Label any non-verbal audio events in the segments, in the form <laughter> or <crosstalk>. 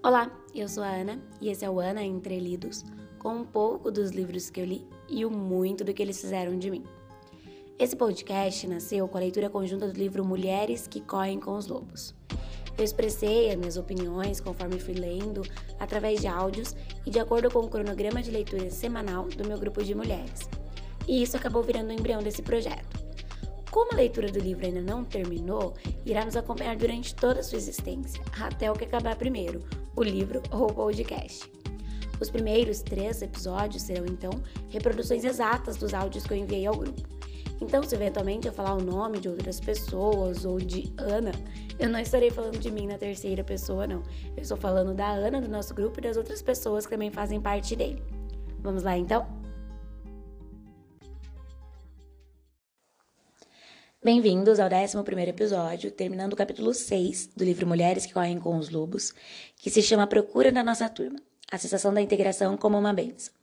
Olá, eu sou a Ana e esse é o Ana Entre Lidos, com um pouco dos livros que eu li e o muito do que eles fizeram de mim. Esse podcast nasceu com a leitura conjunta do livro Mulheres que Correm com os Lobos. Eu expressei as minhas opiniões conforme fui lendo, através de áudios e de acordo com o cronograma de leitura semanal do meu grupo de mulheres. E isso acabou virando o embrião desse projeto. Como a leitura do livro ainda não terminou, irá nos acompanhar durante toda a sua existência, até o que acabar primeiro, o livro ou o podcast. Os primeiros três episódios serão, então, reproduções exatas dos áudios que eu enviei ao grupo. Então, se eventualmente eu falar o nome de outras pessoas ou de Ana, eu não estarei falando de mim na terceira pessoa, não. Eu estou falando da Ana do nosso grupo e das outras pessoas que também fazem parte dele. Vamos lá, então? Bem-vindos ao 11 episódio, terminando o capítulo 6 do livro Mulheres que Correm com os Lobos, que se chama Procura da Nossa Turma A Sensação da Integração como uma Benção.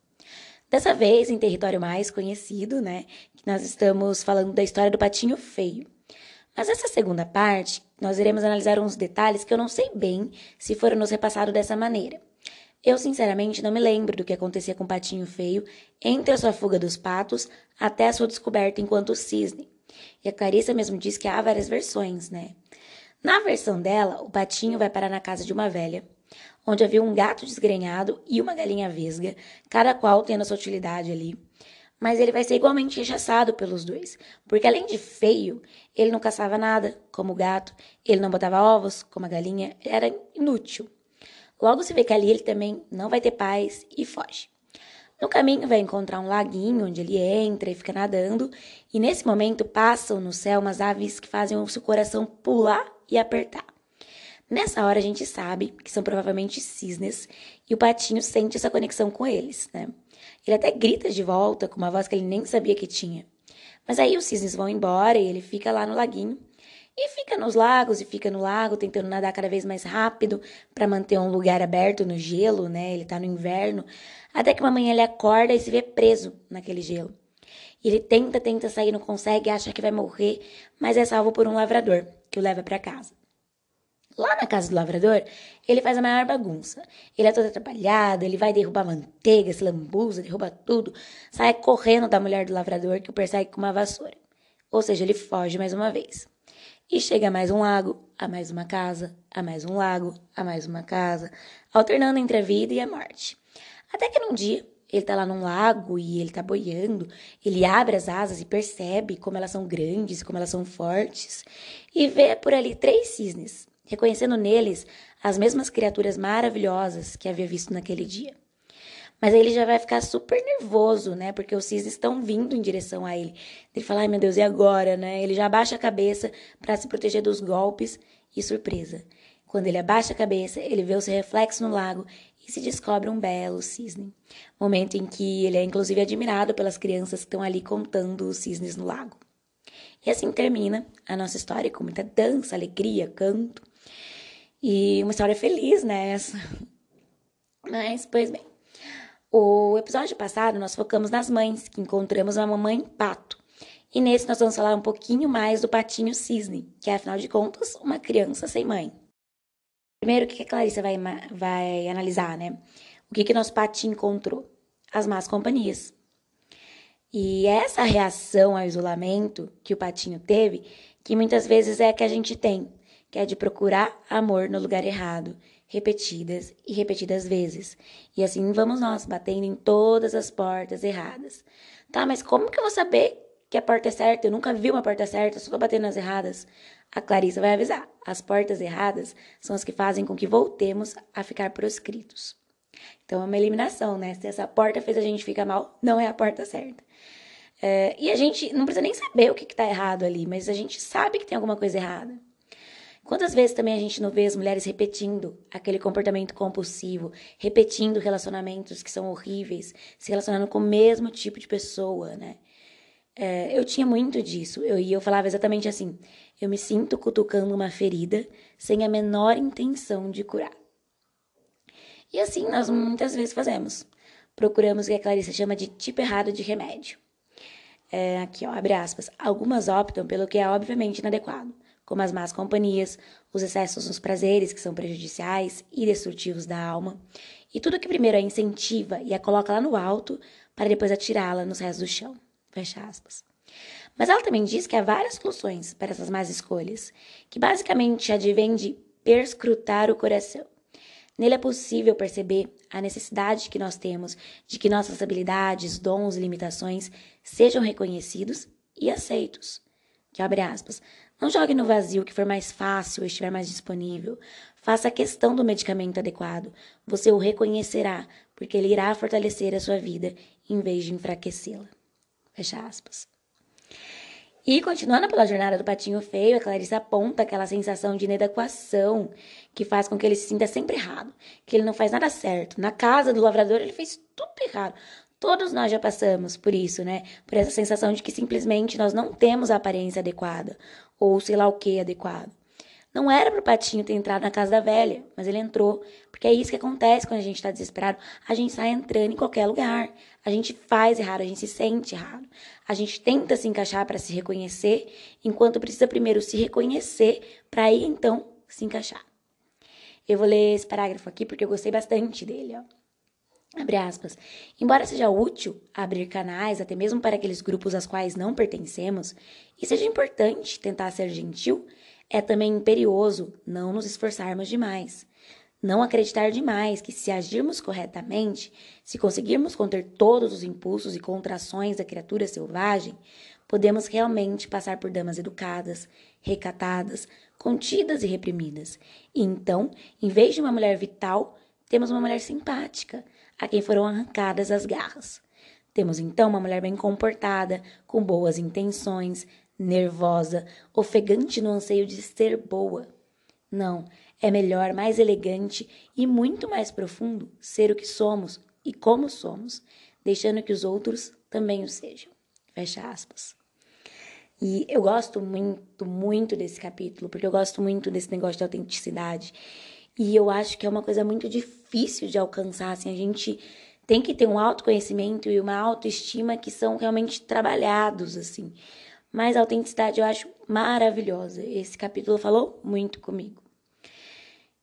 Dessa vez, em território mais conhecido, né, que nós estamos falando da história do Patinho Feio. Mas essa segunda parte, nós iremos analisar uns detalhes que eu não sei bem se foram nos repassados dessa maneira. Eu, sinceramente, não me lembro do que acontecia com o Patinho Feio entre a sua fuga dos patos até a sua descoberta enquanto cisne. E a Clarissa mesmo diz que há várias versões, né? Na versão dela, o patinho vai parar na casa de uma velha, onde havia um gato desgrenhado e uma galinha vesga, cada qual tendo a sua utilidade ali. Mas ele vai ser igualmente rechaçado pelos dois, porque além de feio, ele não caçava nada, como o gato, ele não botava ovos, como a galinha, era inútil. Logo se vê que ali ele também não vai ter paz e foge. No caminho vai encontrar um laguinho onde ele entra e fica nadando, e nesse momento passam no céu umas aves que fazem o seu coração pular e apertar. Nessa hora a gente sabe que são provavelmente cisnes e o patinho sente essa conexão com eles, né? Ele até grita de volta com uma voz que ele nem sabia que tinha. Mas aí os cisnes vão embora e ele fica lá no laguinho e fica nos lagos e fica no lago tentando nadar cada vez mais rápido para manter um lugar aberto no gelo, né? Ele tá no inverno. Até que uma manhã ele acorda e se vê preso naquele gelo. E ele tenta, tenta sair, não consegue, acha que vai morrer, mas é salvo por um lavrador que o leva para casa. Lá na casa do lavrador, ele faz a maior bagunça. Ele é todo atrapalhado, ele vai derrubar manteiga, se lambuza, derruba tudo, sai correndo da mulher do lavrador que o persegue com uma vassoura. Ou seja, ele foge mais uma vez. E chega a mais um lago, a mais uma casa, a mais um lago, a mais uma casa, alternando entre a vida e a morte. Até que num dia, ele tá lá num lago e ele tá boiando, ele abre as asas e percebe como elas são grandes, como elas são fortes, e vê por ali três cisnes, reconhecendo neles as mesmas criaturas maravilhosas que havia visto naquele dia. Mas aí ele já vai ficar super nervoso, né? Porque os cisnes estão vindo em direção a ele. Ele fala, ai meu Deus, e agora, né? Ele já abaixa a cabeça para se proteger dos golpes e surpresa. Quando ele abaixa a cabeça, ele vê o seu reflexo no lago e se descobre um belo cisne. Momento em que ele é inclusive admirado pelas crianças que estão ali contando os cisnes no lago. E assim termina a nossa história com muita dança, alegria, canto. E uma história feliz. Né, Mas, pois bem. O episódio passado nós focamos nas mães, que encontramos uma mamãe pato. E nesse nós vamos falar um pouquinho mais do patinho cisne, que é, afinal de contas, uma criança sem mãe. Primeiro, o que a Clarissa vai, vai analisar, né? O que, que nosso patinho encontrou? As más companhias. E essa reação ao isolamento que o patinho teve, que muitas vezes é a que a gente tem, que é de procurar amor no lugar errado, repetidas e repetidas vezes. E assim vamos nós, batendo em todas as portas erradas. Tá, mas como que eu vou saber que a porta é certa? Eu nunca vi uma porta certa, só tô batendo nas erradas. A Clarissa vai avisar. As portas erradas são as que fazem com que voltemos a ficar proscritos. Então é uma eliminação, né? Se essa porta fez a gente ficar mal, não é a porta certa. É, e a gente não precisa nem saber o que, está errado ali, mas a gente sabe que tem alguma coisa errada. Quantas vezes também a gente não vê as mulheres repetindo aquele comportamento compulsivo, repetindo relacionamentos que são horríveis, se relacionando com o mesmo tipo de pessoa, né? É, eu tinha muito disso. Eu, e eu falava exatamente assim: eu me sinto cutucando uma ferida sem a menor intenção de curar. E assim nós muitas vezes fazemos. Procuramos o que a Clarice chama de tipo errado de remédio. É, aqui, ó, abre aspas. Algumas optam pelo que é obviamente inadequado, como as más companhias, os excessos nos prazeres que são prejudiciais e destrutivos da alma, e tudo que primeiro a incentiva e a coloca lá no alto para depois atirá-la nos restos do chão. Fecha aspas. Mas ela também diz que há várias soluções para essas más escolhas, que basicamente advém de perscrutar o coração. Nele é possível perceber a necessidade que nós temos de que nossas habilidades, dons e limitações sejam reconhecidos e aceitos. Que abre aspas. Não jogue no vazio que for mais fácil ou estiver mais disponível. Faça a questão do medicamento adequado. Você o reconhecerá, porque ele irá fortalecer a sua vida em vez de enfraquecê-la. Fecha aspas. E continuando pela jornada do patinho feio, a Clarice aponta aquela sensação de inadequação que faz com que ele se sinta sempre errado, que ele não faz nada certo. Na casa do lavrador ele fez tudo errado. Todos nós já passamos por isso, né? Por essa sensação de que simplesmente nós não temos a aparência adequada, ou sei lá o que adequado. Não era pro Patinho ter entrado na casa da velha, mas ele entrou, porque é isso que acontece quando a gente tá desesperado. A gente sai entrando em qualquer lugar. A gente faz errado, a gente se sente errado. A gente tenta se encaixar para se reconhecer, enquanto precisa primeiro se reconhecer para aí então se encaixar. Eu vou ler esse parágrafo aqui porque eu gostei bastante dele, ó. Aspas. Embora seja útil abrir canais até mesmo para aqueles grupos aos quais não pertencemos, e seja importante tentar ser gentil, é também imperioso não nos esforçarmos demais. Não acreditar demais que, se agirmos corretamente, se conseguirmos conter todos os impulsos e contrações da criatura selvagem, podemos realmente passar por damas educadas, recatadas, contidas e reprimidas. E então, em vez de uma mulher vital, temos uma mulher simpática, a quem foram arrancadas as garras. Temos então uma mulher bem comportada, com boas intenções, nervosa, ofegante no anseio de ser boa. Não, é melhor, mais elegante e muito mais profundo ser o que somos e como somos, deixando que os outros também o sejam. Fecha aspas. E eu gosto muito, muito desse capítulo, porque eu gosto muito desse negócio de autenticidade. E eu acho que é uma coisa muito difícil de alcançar, assim, a gente tem que ter um autoconhecimento e uma autoestima que são realmente trabalhados, assim. Mas a autenticidade eu acho maravilhosa. Esse capítulo falou muito comigo.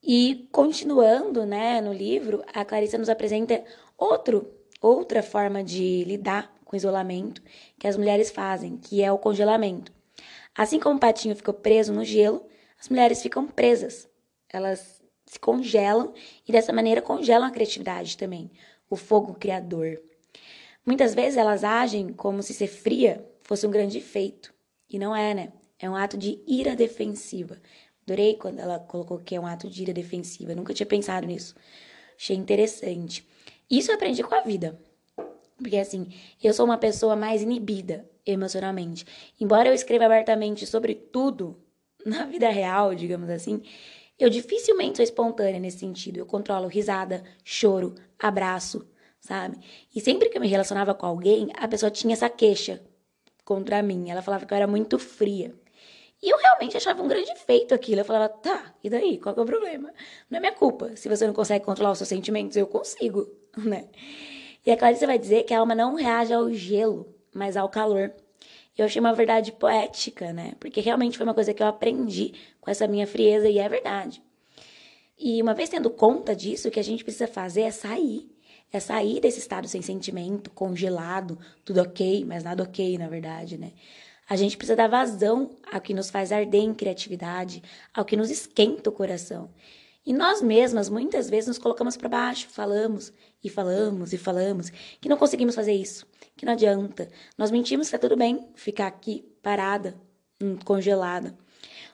E continuando, né, no livro, a Clarissa nos apresenta outro, outra forma de lidar com o isolamento que as mulheres fazem, que é o congelamento. Assim como o patinho ficou preso no gelo, as mulheres ficam presas. Elas se congelam e dessa maneira congelam a criatividade também, o fogo criador. Muitas vezes elas agem como se ser fria fosse um grande feito. E não é, né? É um ato de ira defensiva. Adorei quando ela colocou que é um ato de ira defensiva. Nunca tinha pensado nisso. Achei interessante. Isso eu aprendi com a vida. Porque assim, eu sou uma pessoa mais inibida emocionalmente. Embora eu escreva abertamente sobre tudo na vida real, digamos assim, eu dificilmente sou espontânea nesse sentido. Eu controlo risada, choro, abraço, sabe? E sempre que eu me relacionava com alguém, a pessoa tinha essa queixa contra mim. Ela falava que eu era muito fria. E eu realmente achava um grande feito aquilo. Eu falava, tá, e daí? Qual é o problema? Não é minha culpa. Se você não consegue controlar os seus sentimentos, eu consigo, <laughs> né? E a Clarice vai dizer que a alma não reage ao gelo, mas ao calor. Eu achei uma verdade poética, né? Porque realmente foi uma coisa que eu aprendi com essa minha frieza e é verdade. E uma vez tendo conta disso, o que a gente precisa fazer é sair é sair desse estado sem sentimento, congelado, tudo ok, mas nada ok, na verdade, né? A gente precisa dar vazão ao que nos faz arder em criatividade, ao que nos esquenta o coração. E nós mesmas, muitas vezes, nos colocamos para baixo, falamos e falamos e falamos que não conseguimos fazer isso, que não adianta. Nós mentimos que tá tudo bem ficar aqui parada, hum, congelada.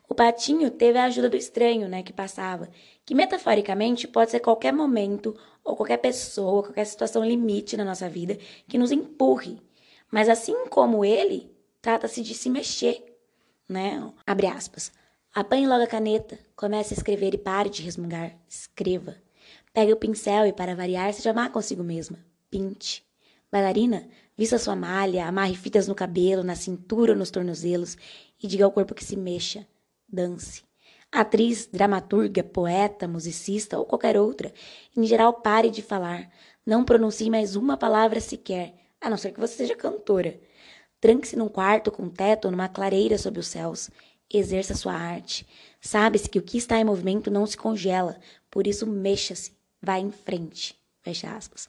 O patinho teve a ajuda do estranho, né, que passava, que metaforicamente pode ser qualquer momento ou qualquer pessoa, qualquer situação limite na nossa vida que nos empurre. Mas assim como ele, trata-se de se mexer, né? Abre aspas. Apanhe logo a caneta, comece a escrever e pare de resmungar. Escreva. Pegue o pincel e, para variar, seja má consigo mesma. Pinte. Bailarina, vista sua malha, amarre fitas no cabelo, na cintura nos tornozelos e diga ao corpo que se mexa dance. Atriz, dramaturga, poeta, musicista ou qualquer outra, em geral pare de falar. Não pronuncie mais uma palavra sequer, a não ser que você seja cantora. Tranque-se num quarto com teto ou numa clareira sob os céus. exerça sua arte. Sabe-se que o que está em movimento não se congela, por isso mexa-se, vá em frente. Fecha aspas.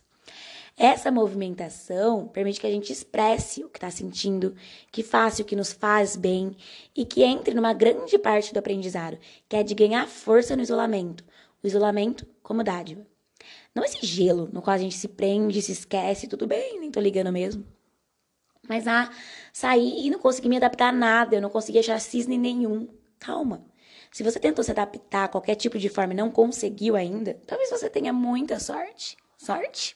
Essa movimentação permite que a gente expresse o que está sentindo, que faça o que nos faz bem e que entre numa grande parte do aprendizado, que é de ganhar força no isolamento. O isolamento como dádiva. Não esse gelo no qual a gente se prende, se esquece, tudo bem, nem tô ligando mesmo. Mas ah, sair e não consegui me adaptar a nada, eu não consegui achar cisne nenhum. Calma. Se você tentou se adaptar a qualquer tipo de forma e não conseguiu ainda, talvez você tenha muita sorte. Sorte?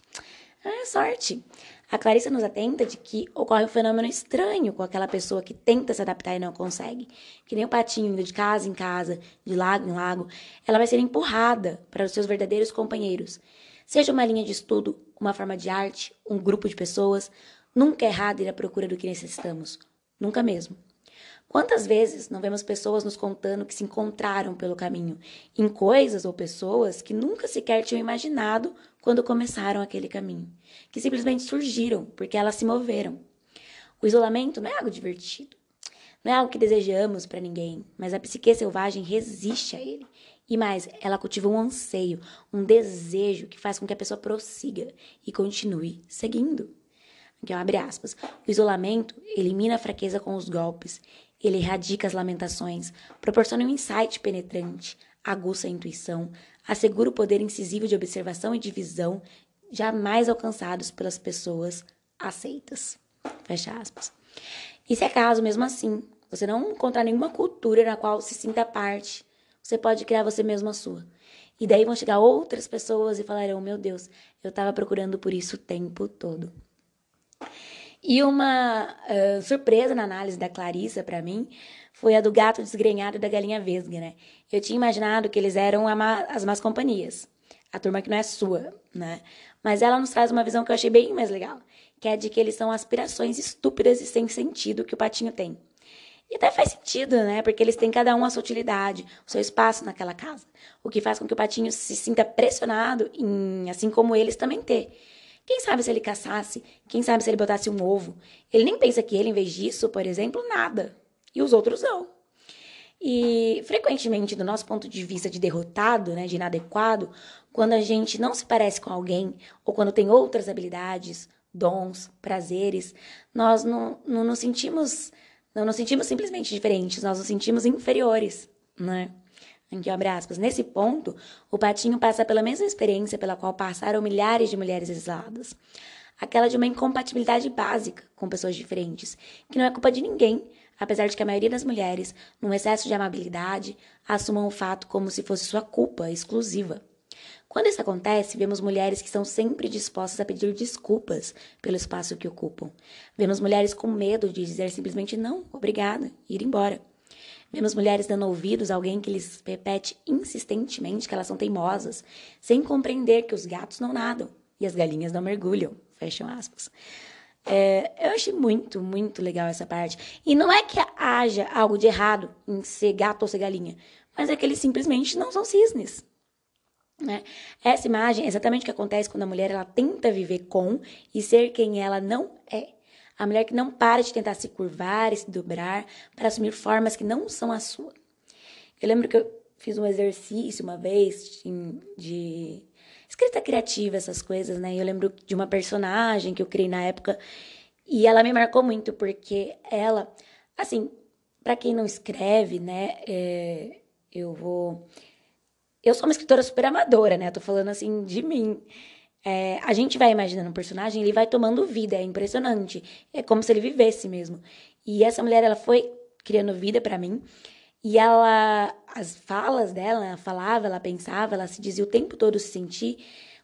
É sorte. A Clarissa nos atenta de que ocorre um fenômeno estranho com aquela pessoa que tenta se adaptar e não consegue. Que nem o patinho indo de casa em casa, de lago em lago, ela vai ser empurrada para os seus verdadeiros companheiros. Seja uma linha de estudo, uma forma de arte, um grupo de pessoas, nunca é errado ir à procura do que necessitamos. Nunca mesmo. Quantas vezes não vemos pessoas nos contando que se encontraram pelo caminho em coisas ou pessoas que nunca sequer tinham imaginado quando começaram aquele caminho, que simplesmente surgiram porque elas se moveram. O isolamento não é algo divertido, não é algo que desejamos para ninguém, mas a psique selvagem resiste a ele. E mais, ela cultiva um anseio, um desejo que faz com que a pessoa prossiga e continue seguindo. Aqui, ó, abre aspas. O isolamento elimina a fraqueza com os golpes, ele erradica as lamentações, proporciona um insight penetrante, aguça a intuição, assegura o poder incisivo de observação e de visão jamais alcançados pelas pessoas aceitas. Fecha aspas. E se é caso, mesmo assim, você não encontrar nenhuma cultura na qual se sinta parte, você pode criar você mesmo a sua. E daí vão chegar outras pessoas e falarão: Meu Deus, eu estava procurando por isso o tempo todo. E uma uh, surpresa na análise da Clarissa para mim foi a do gato desgrenhado da galinha vesga, né? Eu tinha imaginado que eles eram as más companhias, a turma que não é sua, né? Mas ela nos traz uma visão que eu achei bem mais legal, que é de que eles são aspirações estúpidas e sem sentido que o patinho tem. E até faz sentido, né? Porque eles têm cada um a sua utilidade, o seu espaço naquela casa. O que faz com que o patinho se sinta pressionado em, assim como eles também ter. Quem sabe se ele caçasse? Quem sabe se ele botasse um ovo? Ele nem pensa que ele, em vez disso, por exemplo, nada. E os outros não. E frequentemente, do nosso ponto de vista de derrotado, né, de inadequado, quando a gente não se parece com alguém, ou quando tem outras habilidades, dons, prazeres, nós não, não nos sentimos, não nos sentimos simplesmente diferentes, nós nos sentimos inferiores, né? Aqui, abre aspas. Nesse ponto, o patinho passa pela mesma experiência pela qual passaram milhares de mulheres isoladas. Aquela de uma incompatibilidade básica com pessoas diferentes, que não é culpa de ninguém, apesar de que a maioria das mulheres, num excesso de amabilidade, assumam o fato como se fosse sua culpa exclusiva. Quando isso acontece, vemos mulheres que estão sempre dispostas a pedir desculpas pelo espaço que ocupam. Vemos mulheres com medo de dizer simplesmente não, obrigada, ir embora. Vemos mulheres dando ouvidos a alguém que lhes repete insistentemente que elas são teimosas, sem compreender que os gatos não nadam e as galinhas não mergulham. Fecham aspas. É, eu achei muito, muito legal essa parte. E não é que haja algo de errado em ser gato ou ser galinha, mas é que eles simplesmente não são cisnes. Né? Essa imagem é exatamente o que acontece quando a mulher ela tenta viver com e ser quem ela não é. A mulher que não para de tentar se curvar e se dobrar para assumir formas que não são a sua. Eu lembro que eu fiz um exercício uma vez de, de escrita criativa, essas coisas, né? Eu lembro de uma personagem que eu criei na época e ela me marcou muito porque ela, assim, para quem não escreve, né? É, eu vou. Eu sou uma escritora super amadora, né? Eu tô falando assim de mim. É, a gente vai imaginando um personagem, ele vai tomando vida, é impressionante. É como se ele vivesse mesmo. E essa mulher, ela foi criando vida para mim. E ela, as falas dela, ela falava, ela pensava, ela se dizia o tempo todo se sentir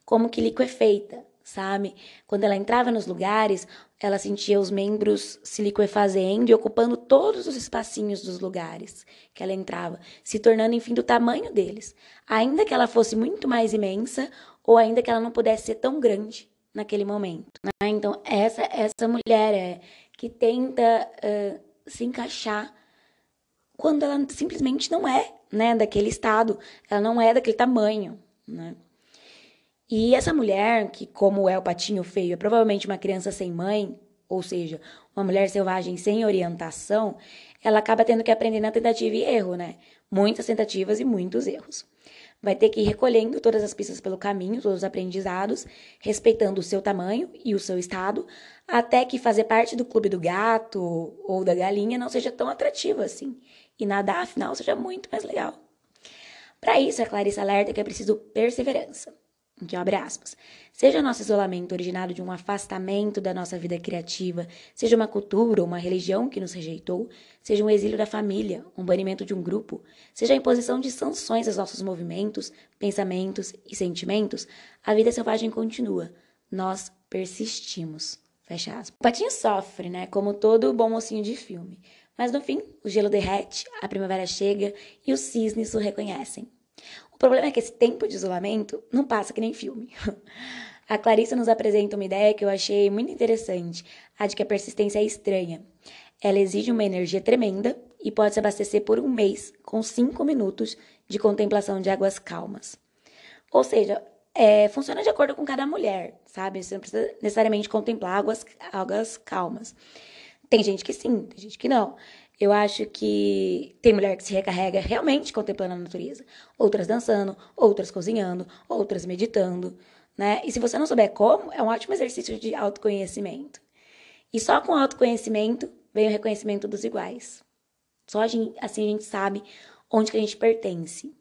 como que liquefeita, sabe? Quando ela entrava nos lugares, ela sentia os membros se liquefazendo e ocupando todos os espacinhos dos lugares que ela entrava, se tornando, enfim, do tamanho deles. Ainda que ela fosse muito mais imensa ou ainda que ela não pudesse ser tão grande naquele momento. Né? Então, essa, essa mulher é que tenta uh, se encaixar quando ela simplesmente não é né, daquele estado, ela não é daquele tamanho. Né? E essa mulher, que como é o patinho feio, é provavelmente uma criança sem mãe, ou seja, uma mulher selvagem sem orientação, ela acaba tendo que aprender na tentativa e erro, né? Muitas tentativas e muitos erros. Vai ter que ir recolhendo todas as pistas pelo caminho, todos os aprendizados, respeitando o seu tamanho e o seu estado, até que fazer parte do clube do gato ou da galinha não seja tão atrativo assim. E nadar, afinal, seja muito mais legal. Para isso, a Clarissa alerta que é preciso perseverança que abre aspas, seja nosso isolamento originado de um afastamento da nossa vida criativa, seja uma cultura ou uma religião que nos rejeitou, seja um exílio da família, um banimento de um grupo, seja a imposição de sanções aos nossos movimentos, pensamentos e sentimentos, a vida selvagem continua. Nós persistimos. Fecha aspas. O patinho sofre, né? Como todo bom mocinho de filme. Mas no fim, o gelo derrete, a primavera chega e os cisnes o reconhecem. Problema é que esse tempo de isolamento não passa que nem filme. <laughs> A Clarissa nos apresenta uma ideia que eu achei muito interessante, a de que a persistência é estranha. Ela exige uma energia tremenda e pode se abastecer por um mês com cinco minutos de contemplação de águas calmas. Ou seja, é, funciona de acordo com cada mulher, sabe? Você não precisa necessariamente contemplar águas, águas calmas. Tem gente que sim, tem gente que não. Eu acho que tem mulher que se recarrega realmente contemplando a natureza, outras dançando, outras cozinhando, outras meditando, né? E se você não souber como, é um ótimo exercício de autoconhecimento. E só com autoconhecimento vem o reconhecimento dos iguais. Só assim a gente sabe onde que a gente pertence.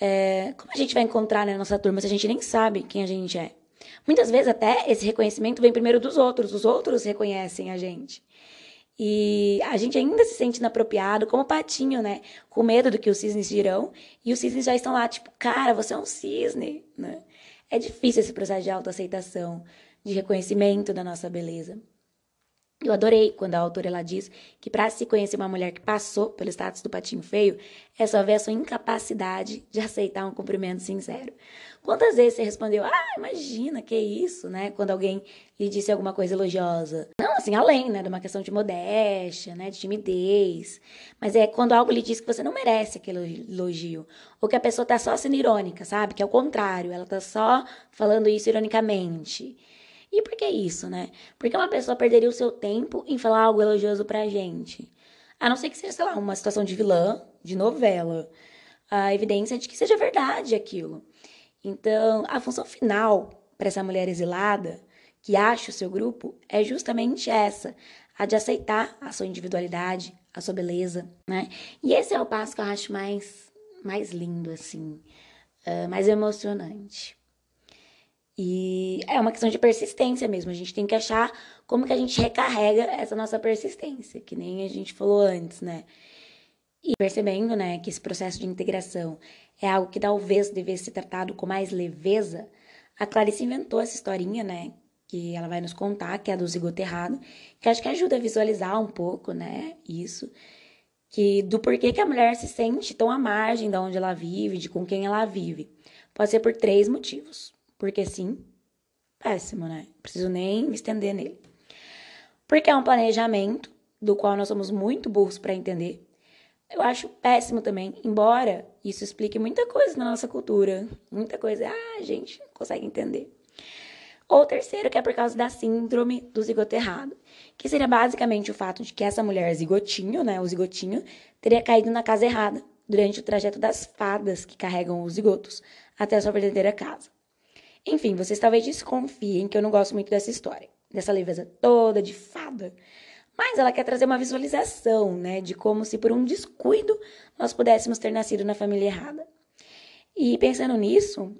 É, como a gente vai encontrar na nossa turma se a gente nem sabe quem a gente é? Muitas vezes até esse reconhecimento vem primeiro dos outros, os outros reconhecem a gente. E a gente ainda se sente inapropriado, como patinho, né? Com medo do que os cisnes dirão. E os cisnes já estão lá, tipo, cara, você é um cisne, né? É difícil esse processo de autoaceitação, de reconhecimento da nossa beleza. Eu adorei quando a autora ela diz que para se conhecer uma mulher que passou pelo status do patinho feio, é só ver a sua incapacidade de aceitar um cumprimento sincero. Quantas vezes você respondeu, ah, imagina, que isso, né? Quando alguém lhe disse alguma coisa elogiosa. Não, assim, além, né, de uma questão de modéstia, né, de timidez. Mas é quando algo lhe diz que você não merece aquele elogio. Ou que a pessoa tá só sendo irônica, sabe? Que é o contrário, ela tá só falando isso ironicamente. E por que isso, né? Porque uma pessoa perderia o seu tempo em falar algo elogioso pra gente. A não ser que seja, sei lá, uma situação de vilã, de novela. A evidência de que seja verdade aquilo. Então, a função final para essa mulher exilada que acha o seu grupo é justamente essa, a de aceitar a sua individualidade, a sua beleza, né? E esse é o passo que eu acho mais, mais lindo, assim, uh, mais emocionante. E é uma questão de persistência mesmo. A gente tem que achar como que a gente recarrega essa nossa persistência, que nem a gente falou antes, né? E percebendo, né, que esse processo de integração é algo que talvez devesse ser tratado com mais leveza, a Clarice inventou essa historinha, né, que ela vai nos contar, que é a do zigoto errado, que acho que ajuda a visualizar um pouco, né, isso, que do porquê que a mulher se sente tão à margem de onde ela vive, de com quem ela vive. Pode ser por três motivos. Porque sim, péssimo, né? Preciso nem me estender nele. Porque é um planejamento do qual nós somos muito burros para entender. Eu acho péssimo também, embora isso explique muita coisa na nossa cultura, muita coisa, ah, a gente não consegue entender. Ou terceiro, que é por causa da síndrome do zigoto errado, que seria basicamente o fato de que essa mulher zigotinho, né, o zigotinho, teria caído na casa errada durante o trajeto das fadas que carregam os zigotos até a sua verdadeira casa. Enfim, vocês talvez desconfiem que eu não gosto muito dessa história, dessa leveza toda de fada. Mas ela quer trazer uma visualização, né, de como se por um descuido nós pudéssemos ter nascido na família errada. E pensando nisso,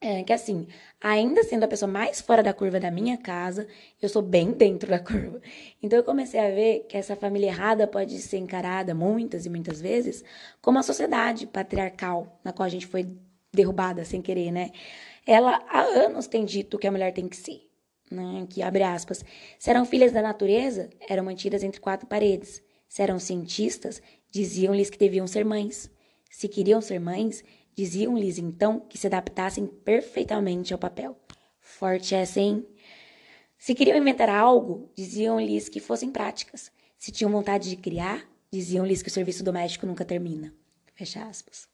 é que assim, ainda sendo a pessoa mais fora da curva da minha casa, eu sou bem dentro da <laughs> curva. Então eu comecei a ver que essa família errada pode ser encarada muitas e muitas vezes como a sociedade patriarcal na qual a gente foi derrubada sem querer, né? Ela há anos tem dito que a mulher tem que ser, né? Que abre aspas. Se eram filhas da natureza, eram mantidas entre quatro paredes. Se eram cientistas, diziam-lhes que deviam ser mães. Se queriam ser mães, diziam-lhes então que se adaptassem perfeitamente ao papel. Forte essa, hein? Se queriam inventar algo, diziam-lhes que fossem práticas. Se tinham vontade de criar, diziam-lhes que o serviço doméstico nunca termina. Fecha aspas.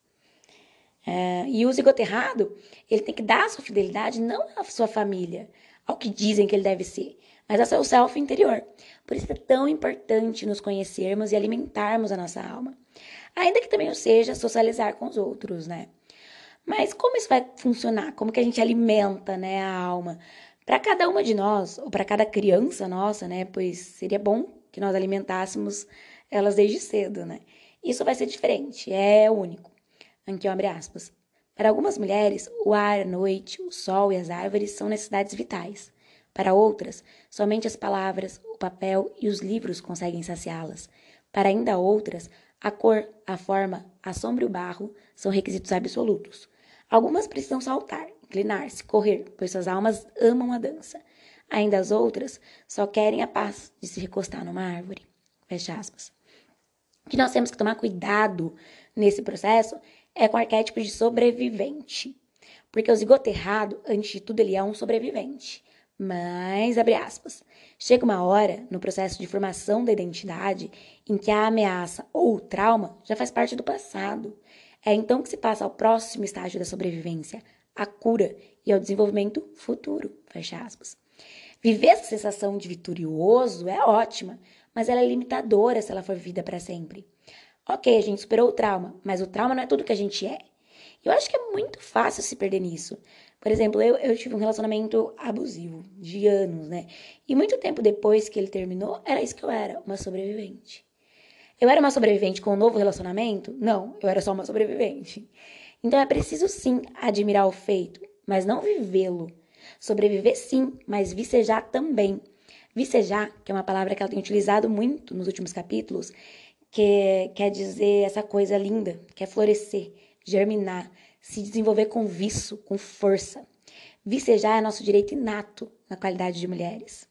É, e o zigoto errado, ele tem que dar a sua fidelidade não à sua família, ao que dizem que ele deve ser, mas é seu self interior. Por isso é tão importante nos conhecermos e alimentarmos a nossa alma. Ainda que também o seja socializar com os outros, né? Mas como isso vai funcionar? Como que a gente alimenta, né, a alma? Para cada uma de nós, ou para cada criança nossa, né? Pois seria bom que nós alimentássemos elas desde cedo, né? Isso vai ser diferente, é único. Aqui, abre aspas. Para algumas mulheres, o ar, a noite, o sol e as árvores são necessidades vitais. Para outras, somente as palavras, o papel e os livros conseguem saciá-las. Para ainda outras, a cor, a forma, a sombra e o barro são requisitos absolutos. Algumas precisam saltar, inclinar-se, correr, pois suas almas amam a dança. Ainda as outras só querem a paz de se recostar numa árvore. Fecha aspas. O que nós temos que tomar cuidado nesse processo é com o arquétipo de sobrevivente. Porque o zigoto errado, antes de tudo, ele é um sobrevivente. Mas, abre aspas, chega uma hora no processo de formação da identidade em que a ameaça ou o trauma já faz parte do passado. É então que se passa ao próximo estágio da sobrevivência, a cura e ao desenvolvimento futuro. Fecha aspas. Viver essa sensação de vitorioso é ótima, mas ela é limitadora se ela for vivida para sempre. Ok, a gente superou o trauma, mas o trauma não é tudo que a gente é. Eu acho que é muito fácil se perder nisso. Por exemplo, eu, eu tive um relacionamento abusivo de anos, né? E muito tempo depois que ele terminou, era isso que eu era, uma sobrevivente. Eu era uma sobrevivente com um novo relacionamento? Não, eu era só uma sobrevivente. Então é preciso sim admirar o feito, mas não vivê-lo. Sobreviver sim, mas vicejar também. Vicejar, que é uma palavra que ela tem utilizado muito nos últimos capítulos, que quer dizer essa coisa linda, que é florescer, germinar, se desenvolver com viço, com força. Vicejar é nosso direito inato na qualidade de mulheres.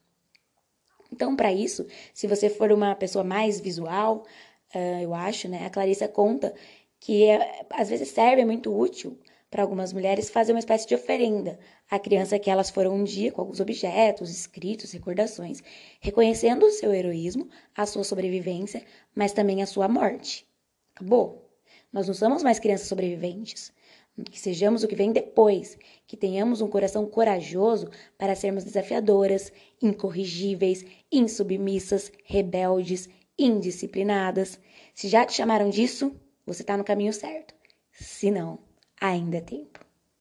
Então, para isso, se você for uma pessoa mais visual, uh, eu acho, né? A Clarissa conta que é, às vezes serve, é muito útil para algumas mulheres fazer uma espécie de oferenda à criança que elas foram um dia com alguns objetos, escritos, recordações, reconhecendo o seu heroísmo, a sua sobrevivência, mas também a sua morte. Acabou. Nós não somos mais crianças sobreviventes que sejamos o que vem depois, que tenhamos um coração corajoso para sermos desafiadoras, incorrigíveis, insubmissas, rebeldes, indisciplinadas. Se já te chamaram disso, você está no caminho certo. Se não, ainda é tempo.